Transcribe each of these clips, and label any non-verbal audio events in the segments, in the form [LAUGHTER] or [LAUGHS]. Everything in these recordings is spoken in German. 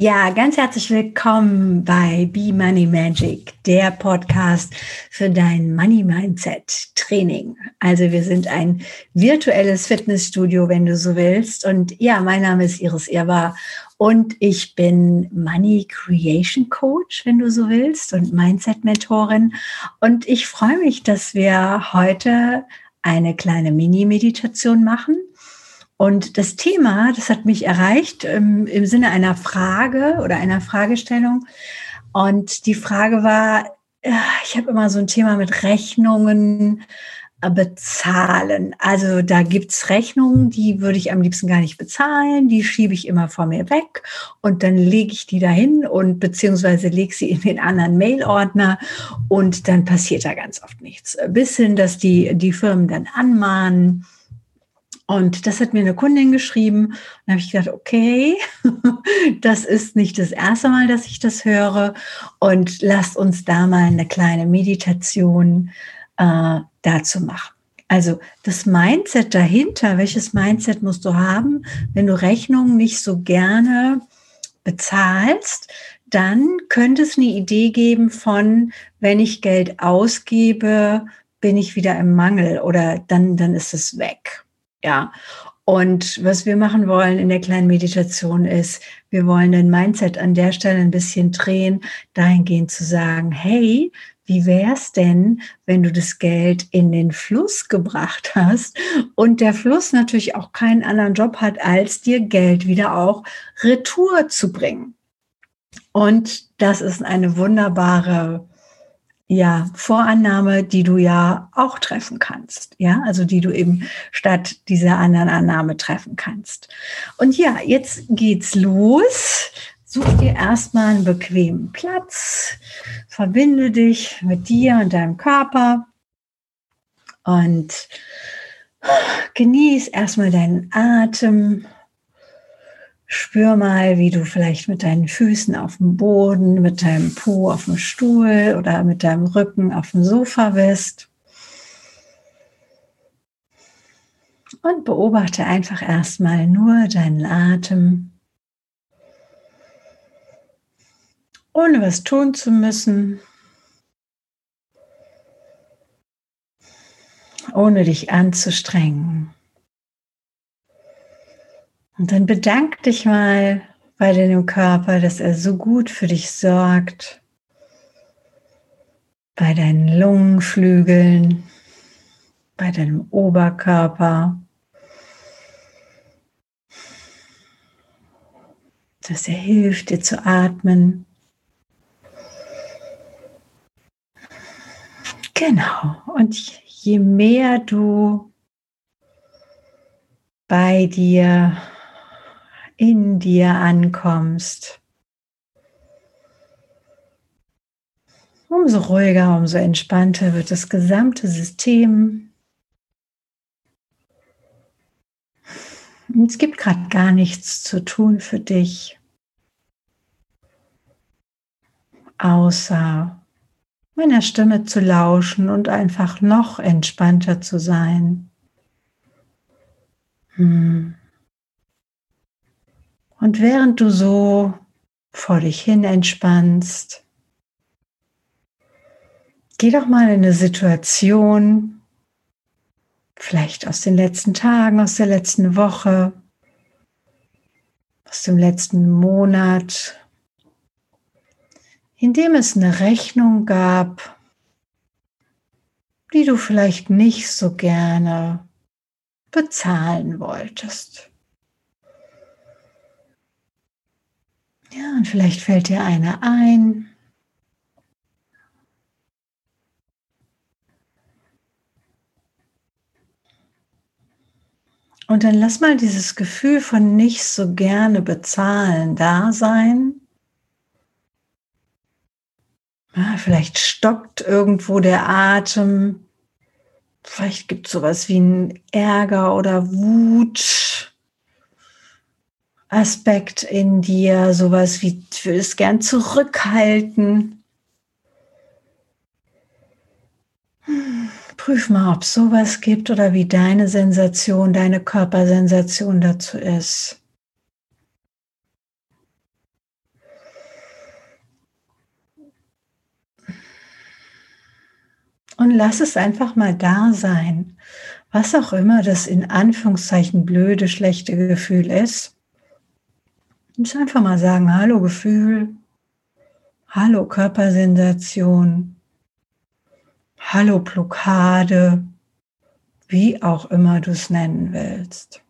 Ja, ganz herzlich willkommen bei Be Money Magic, der Podcast für dein Money Mindset Training. Also wir sind ein virtuelles Fitnessstudio, wenn du so willst. Und ja, mein Name ist Iris Irwa und ich bin Money Creation Coach, wenn du so willst, und Mindset Mentorin. Und ich freue mich, dass wir heute eine kleine Mini-Meditation machen und das Thema, das hat mich erreicht im, im Sinne einer Frage oder einer Fragestellung. Und die Frage war, ich habe immer so ein Thema mit Rechnungen äh, bezahlen. Also da gibt's Rechnungen, die würde ich am liebsten gar nicht bezahlen, die schiebe ich immer vor mir weg und dann lege ich die dahin und beziehungsweise lege sie in den anderen Mailordner und dann passiert da ganz oft nichts. Bis hin, dass die, die Firmen dann anmahnen und das hat mir eine Kundin geschrieben. Und da habe ich gedacht, okay, [LAUGHS] das ist nicht das erste Mal, dass ich das höre. Und lasst uns da mal eine kleine Meditation äh, dazu machen. Also das Mindset dahinter, welches Mindset musst du haben, wenn du Rechnungen nicht so gerne bezahlst, dann könnte es eine Idee geben von, wenn ich Geld ausgebe, bin ich wieder im Mangel oder dann, dann ist es weg. Ja. Und was wir machen wollen in der kleinen Meditation ist, wir wollen den Mindset an der Stelle ein bisschen drehen, dahingehend zu sagen, hey, wie wär's denn, wenn du das Geld in den Fluss gebracht hast und der Fluss natürlich auch keinen anderen Job hat, als dir Geld wieder auch retour zu bringen. Und das ist eine wunderbare ja, Vorannahme, die du ja auch treffen kannst. Ja, also die du eben statt dieser anderen Annahme treffen kannst. Und ja, jetzt geht's los. Such dir erstmal einen bequemen Platz. Verbinde dich mit dir und deinem Körper. Und genieß erstmal deinen Atem. Spür mal, wie du vielleicht mit deinen Füßen auf dem Boden, mit deinem Po auf dem Stuhl oder mit deinem Rücken auf dem Sofa bist. Und beobachte einfach erstmal nur deinen Atem, ohne was tun zu müssen, ohne dich anzustrengen. Und dann bedank dich mal bei deinem Körper, dass er so gut für dich sorgt. Bei deinen Lungenflügeln, bei deinem Oberkörper. Dass er hilft dir zu atmen. Genau. Und je mehr du bei dir in dir ankommst, umso ruhiger, umso entspannter wird das gesamte System. es gibt gerade gar nichts zu tun für dich, außer meiner Stimme zu lauschen und einfach noch entspannter zu sein. Hm. Und während du so vor dich hin entspannst, geh doch mal in eine Situation, vielleicht aus den letzten Tagen, aus der letzten Woche, aus dem letzten Monat, in dem es eine Rechnung gab, die du vielleicht nicht so gerne bezahlen wolltest. Ja, und vielleicht fällt dir eine ein. Und dann lass mal dieses Gefühl von nicht so gerne bezahlen da sein. Ja, vielleicht stockt irgendwo der Atem. Vielleicht gibt es sowas wie einen Ärger oder Wut. Aspekt in dir, sowas wie, du würde gern zurückhalten. Prüf mal, ob es sowas gibt oder wie deine Sensation, deine Körpersensation dazu ist. Und lass es einfach mal da sein, was auch immer das in Anführungszeichen blöde, schlechte Gefühl ist. Und einfach mal sagen, hallo Gefühl, hallo Körpersensation, hallo Blockade, wie auch immer du es nennen willst.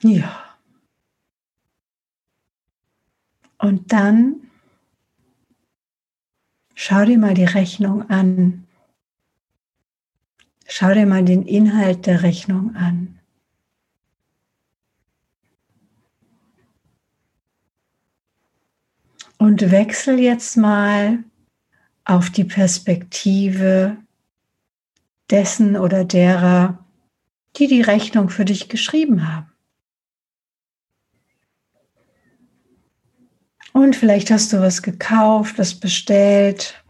Ja. Und dann schau dir mal die Rechnung an. Schau dir mal den Inhalt der Rechnung an. Und wechsel jetzt mal auf die Perspektive dessen oder derer, die die Rechnung für dich geschrieben haben. Und vielleicht hast du was gekauft, was bestellt.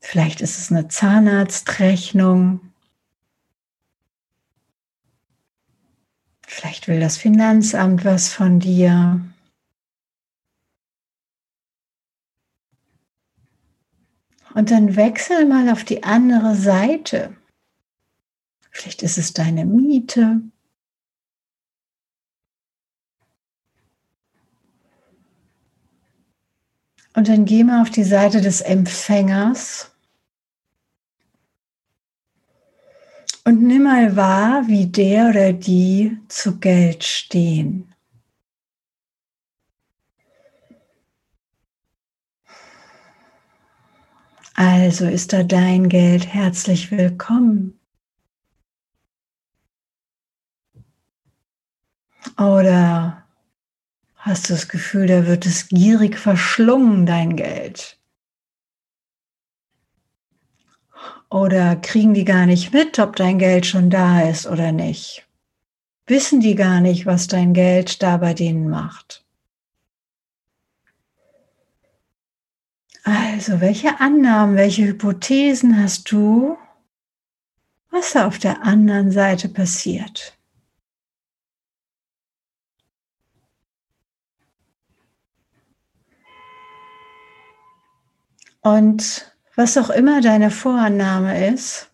Vielleicht ist es eine Zahnarztrechnung. Vielleicht will das Finanzamt was von dir. Und dann wechsel mal auf die andere Seite. Vielleicht ist es deine Miete. Und dann geh mal auf die Seite des Empfängers und nimm mal wahr, wie der oder die zu Geld stehen. Also ist da dein Geld herzlich willkommen. Oder hast du das Gefühl, da wird es gierig verschlungen, dein Geld? Oder kriegen die gar nicht mit, ob dein Geld schon da ist oder nicht? Wissen die gar nicht, was dein Geld da bei denen macht? Also, welche Annahmen, welche Hypothesen hast du, was da auf der anderen Seite passiert? Und was auch immer deine Vorannahme ist,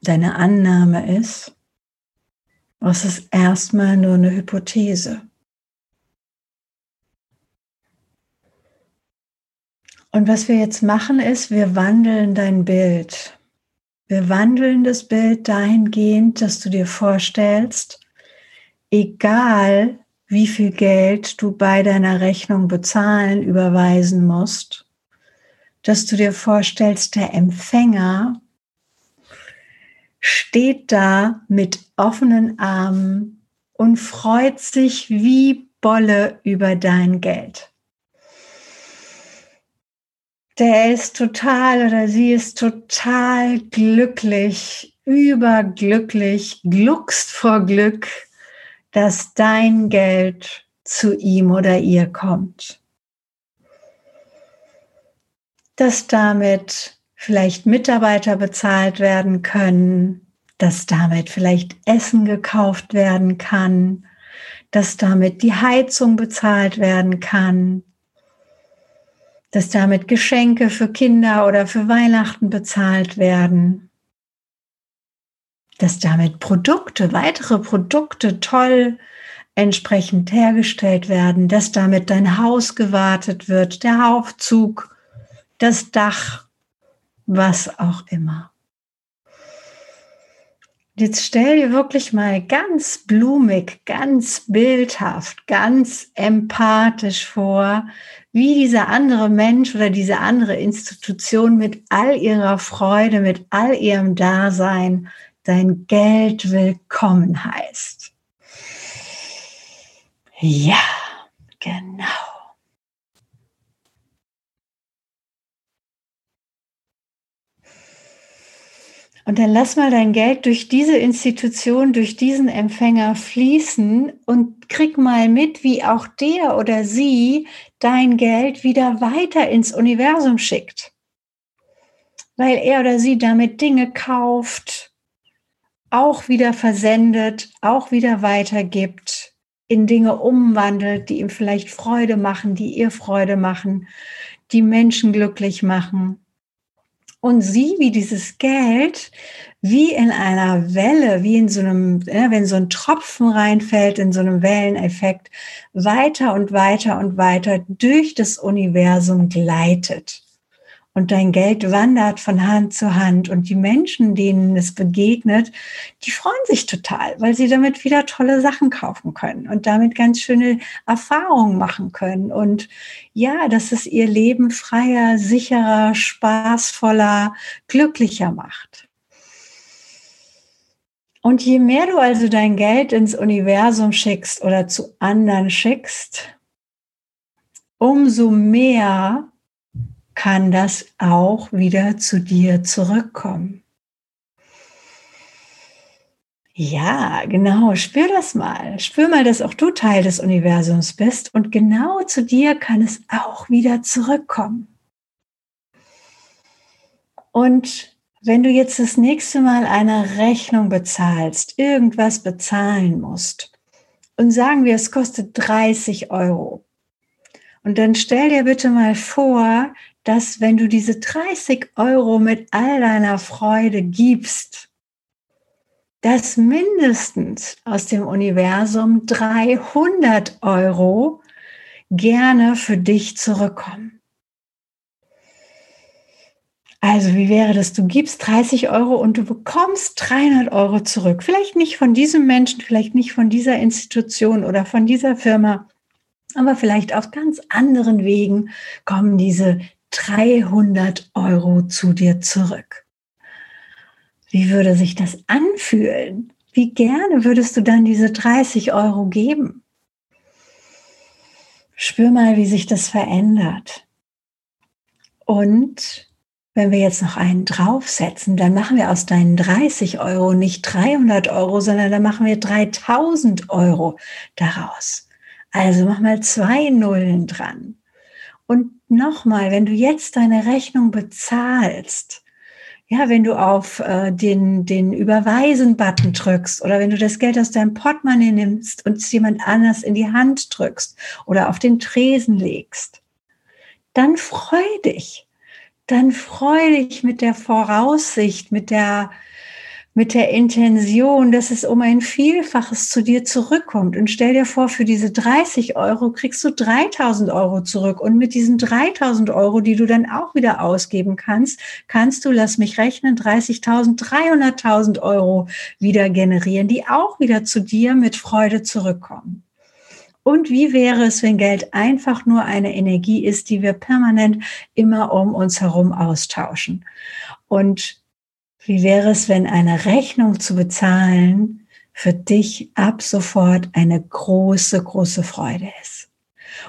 deine Annahme ist, was ist erstmal nur eine Hypothese. Und was wir jetzt machen ist, wir wandeln dein Bild. Wir wandeln das Bild dahingehend, dass du dir vorstellst, egal wie viel Geld du bei deiner Rechnung bezahlen, überweisen musst, dass du dir vorstellst, der Empfänger steht da mit offenen Armen und freut sich wie Bolle über dein Geld. Der ist total oder sie ist total glücklich, überglücklich, gluckst vor Glück, dass dein Geld zu ihm oder ihr kommt. Dass damit vielleicht Mitarbeiter bezahlt werden können, dass damit vielleicht Essen gekauft werden kann, dass damit die Heizung bezahlt werden kann, dass damit Geschenke für Kinder oder für Weihnachten bezahlt werden, dass damit Produkte, weitere Produkte toll entsprechend hergestellt werden, dass damit dein Haus gewartet wird, der Aufzug das Dach, was auch immer. Jetzt stell dir wirklich mal ganz blumig, ganz bildhaft, ganz empathisch vor, wie dieser andere Mensch oder diese andere Institution mit all ihrer Freude, mit all ihrem Dasein dein Geld willkommen heißt. Ja, genau. Und dann lass mal dein Geld durch diese Institution, durch diesen Empfänger fließen und krieg mal mit, wie auch der oder sie dein Geld wieder weiter ins Universum schickt. Weil er oder sie damit Dinge kauft, auch wieder versendet, auch wieder weitergibt, in Dinge umwandelt, die ihm vielleicht Freude machen, die ihr Freude machen, die Menschen glücklich machen. Und sieh, wie dieses Geld wie in einer Welle, wie in so einem, ja, wenn so ein Tropfen reinfällt, in so einem Welleneffekt, weiter und weiter und weiter durch das Universum gleitet und dein Geld wandert von Hand zu Hand und die Menschen, denen es begegnet, die freuen sich total, weil sie damit wieder tolle Sachen kaufen können und damit ganz schöne Erfahrungen machen können und ja, dass es ihr Leben freier, sicherer, spaßvoller, glücklicher macht. Und je mehr du also dein Geld ins Universum schickst oder zu anderen schickst, umso mehr kann das auch wieder zu dir zurückkommen. Ja, genau, spür das mal. Spür mal, dass auch du Teil des Universums bist und genau zu dir kann es auch wieder zurückkommen. Und wenn du jetzt das nächste Mal eine Rechnung bezahlst, irgendwas bezahlen musst und sagen wir, es kostet 30 Euro. Und dann stell dir bitte mal vor, dass wenn du diese 30 Euro mit all deiner Freude gibst, dass mindestens aus dem Universum 300 Euro gerne für dich zurückkommen. Also wie wäre das? Du gibst 30 Euro und du bekommst 300 Euro zurück. Vielleicht nicht von diesem Menschen, vielleicht nicht von dieser Institution oder von dieser Firma, aber vielleicht auf ganz anderen Wegen kommen diese 300 Euro zu dir zurück. Wie würde sich das anfühlen? Wie gerne würdest du dann diese 30 Euro geben? Spür mal, wie sich das verändert. Und wenn wir jetzt noch einen draufsetzen, dann machen wir aus deinen 30 Euro nicht 300 Euro, sondern dann machen wir 3000 Euro daraus. Also mach mal zwei Nullen dran. Und nochmal, wenn du jetzt deine Rechnung bezahlst, ja, wenn du auf äh, den, den Überweisen-Button drückst oder wenn du das Geld aus deinem Portemonnaie nimmst und es jemand anders in die Hand drückst oder auf den Tresen legst, dann freu dich dann freu dich mit der Voraussicht, mit der, mit der Intention, dass es um ein Vielfaches zu dir zurückkommt. Und stell dir vor, für diese 30 Euro kriegst du 3000 Euro zurück. Und mit diesen 3000 Euro, die du dann auch wieder ausgeben kannst, kannst du, lass mich rechnen, 30.000, 300.000 Euro wieder generieren, die auch wieder zu dir mit Freude zurückkommen. Und wie wäre es, wenn Geld einfach nur eine Energie ist, die wir permanent immer um uns herum austauschen? Und wie wäre es, wenn eine Rechnung zu bezahlen für dich ab sofort eine große, große Freude ist?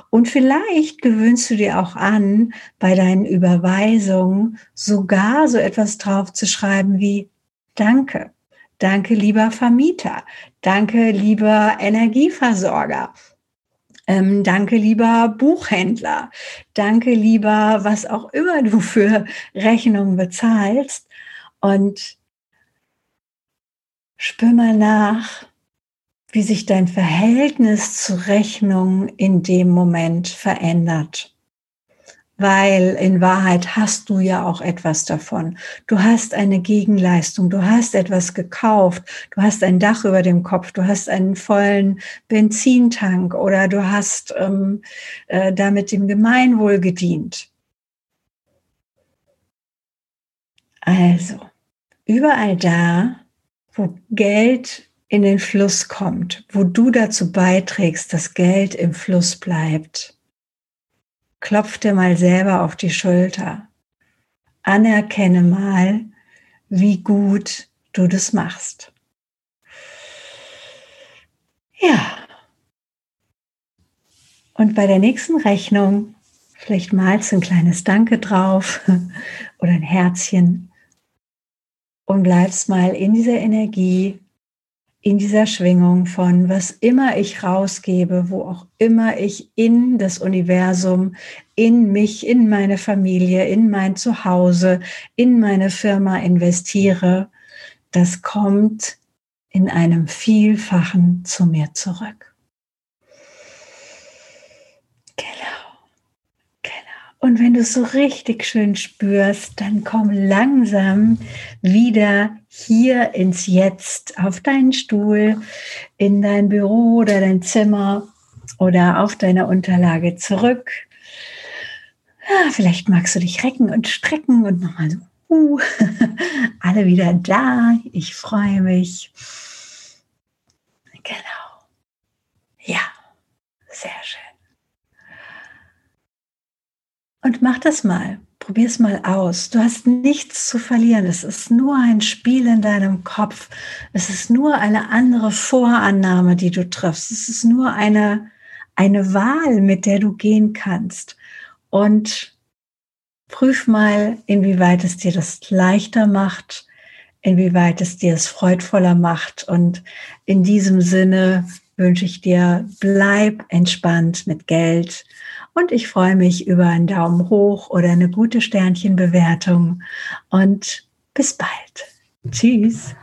Und vielleicht gewöhnst du dir auch an, bei deinen Überweisungen sogar so etwas drauf zu schreiben wie Danke. Danke, lieber Vermieter. Danke, lieber Energieversorger. Ähm, danke, lieber Buchhändler. Danke, lieber, was auch immer du für Rechnungen bezahlst. Und spür mal nach, wie sich dein Verhältnis zu Rechnungen in dem Moment verändert weil in Wahrheit hast du ja auch etwas davon. Du hast eine Gegenleistung, du hast etwas gekauft, du hast ein Dach über dem Kopf, du hast einen vollen Benzintank oder du hast ähm, äh, damit dem Gemeinwohl gedient. Also, überall da, wo Geld in den Fluss kommt, wo du dazu beiträgst, dass Geld im Fluss bleibt, klopf dir mal selber auf die Schulter. Anerkenne mal, wie gut du das machst. Ja. Und bei der nächsten Rechnung, vielleicht malst du ein kleines Danke drauf [LAUGHS] oder ein Herzchen und bleibst mal in dieser Energie in dieser Schwingung von was immer ich rausgebe, wo auch immer ich in das Universum, in mich, in meine Familie, in mein Zuhause, in meine Firma investiere, das kommt in einem Vielfachen zu mir zurück. Und wenn du es so richtig schön spürst, dann komm langsam wieder hier ins Jetzt, auf deinen Stuhl, in dein Büro oder dein Zimmer oder auf deiner Unterlage zurück. Ja, vielleicht magst du dich recken und strecken und nochmal so, uh, [LAUGHS] alle wieder da. Ich freue mich. Genau. Ja, sehr schön. Und mach das mal. Probier es mal aus. Du hast nichts zu verlieren. Es ist nur ein Spiel in deinem Kopf. Es ist nur eine andere Vorannahme, die du triffst. Es ist nur eine, eine Wahl, mit der du gehen kannst. Und prüf mal, inwieweit es dir das leichter macht, inwieweit es dir es freudvoller macht. Und in diesem Sinne wünsche ich dir, bleib entspannt mit Geld und ich freue mich über einen Daumen hoch oder eine gute Sternchenbewertung. Und bis bald. Tschüss.